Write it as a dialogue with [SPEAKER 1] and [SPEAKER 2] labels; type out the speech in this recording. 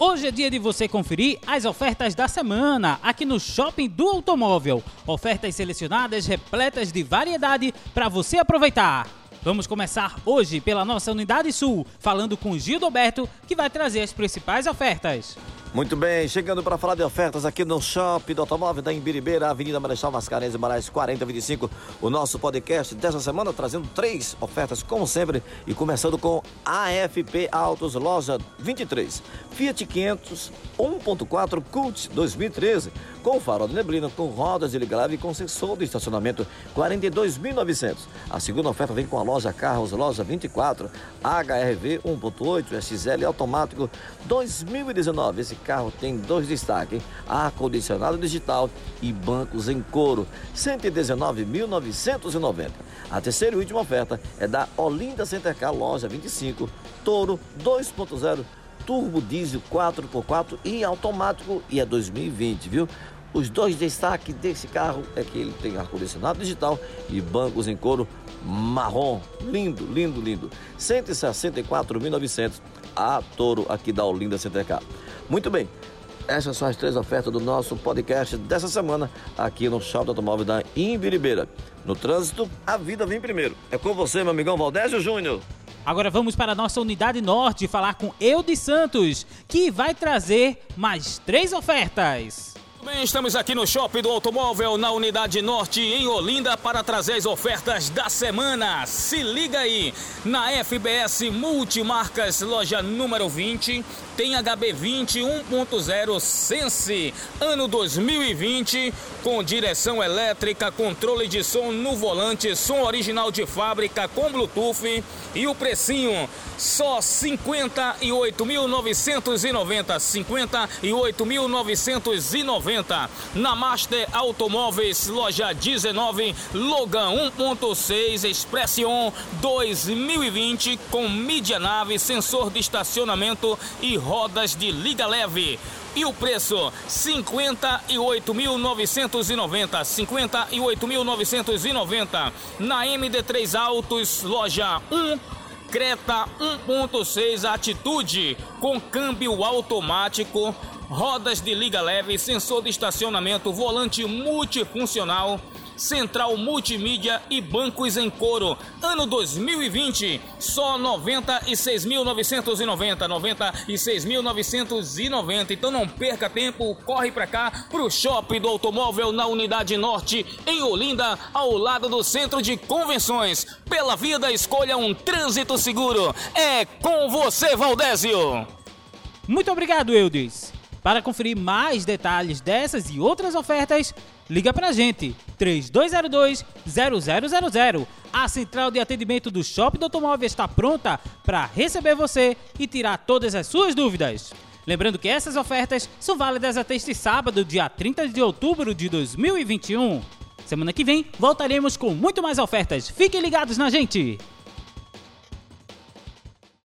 [SPEAKER 1] Hoje é dia de você conferir as ofertas da semana aqui no Shopping do Automóvel. Ofertas selecionadas repletas de variedade para você aproveitar. Vamos começar hoje pela nossa Unidade Sul, falando com Gildo Alberto, que vai trazer as principais ofertas.
[SPEAKER 2] Muito bem, chegando para falar de ofertas aqui no Shopping do Automóvel da Imbiribeira, Avenida Marechal Mascarenhas e Moraes 4025. O nosso podcast dessa semana trazendo três ofertas, como sempre, e começando com AFP Autos Loja 23. Fiat 500 1.4 Cult 2013, com farol de neblina, com rodas de liga e com sensor de estacionamento 42.900. A segunda oferta vem com a loja Carros Loja 24, HRV 1.8 XL automático 2019. Esse carro tem dois destaques: ar-condicionado digital e bancos em couro, 119.990. A terceira e última oferta é da Olinda Centercar Loja 25, Toro 2.0 turbo diesel 4x4 e automático e é 2020, viu? Os dois destaques desse carro é que ele tem ar-condicionado digital e bancos em couro marrom. Lindo, lindo, lindo. 164.900 a Toro aqui da Olinda Centercar. Muito bem. Essas são as três ofertas do nosso podcast dessa semana aqui no Shopping Automóvel da Imbiribeira. No trânsito, a vida vem primeiro. É com você, meu amigão Valdésio Júnior.
[SPEAKER 1] Agora vamos para a nossa unidade norte falar com Eudes Santos, que vai trazer mais três ofertas.
[SPEAKER 3] Bem, estamos aqui no Shopping do Automóvel, na Unidade Norte, em Olinda, para trazer as ofertas da semana. Se liga aí! Na FBS Multimarcas, loja número 20, tem HB20 1.0 Sense, ano 2020, com direção elétrica, controle de som no volante, som original de fábrica com Bluetooth e o precinho só 58.990, 58.990 na Master Automóveis, loja 19, Logan 1.6 Expression 2020 com mídia nave, sensor de estacionamento e rodas de liga leve. E o preço? 58.990, 58.990 na MD3 Autos, loja 1 Creta 1.6 Atitude com câmbio automático rodas de liga leve, sensor de estacionamento, volante multifuncional, central multimídia e bancos em couro. Ano 2020, só 96.990, 96.990. Então não perca tempo, corre para cá pro Shopping do Automóvel na Unidade Norte, em Olinda, ao lado do Centro de Convenções. Pela vida, escolha um trânsito seguro. É com você, Valdésio.
[SPEAKER 1] Muito obrigado, Eudes. Para conferir mais detalhes dessas e outras ofertas, liga para a gente 3202-0000. A central de atendimento do Shopping do Automóvel está pronta para receber você e tirar todas as suas dúvidas. Lembrando que essas ofertas são válidas até este sábado, dia 30 de outubro de 2021. Semana que vem voltaremos com muito mais ofertas. Fiquem ligados na gente!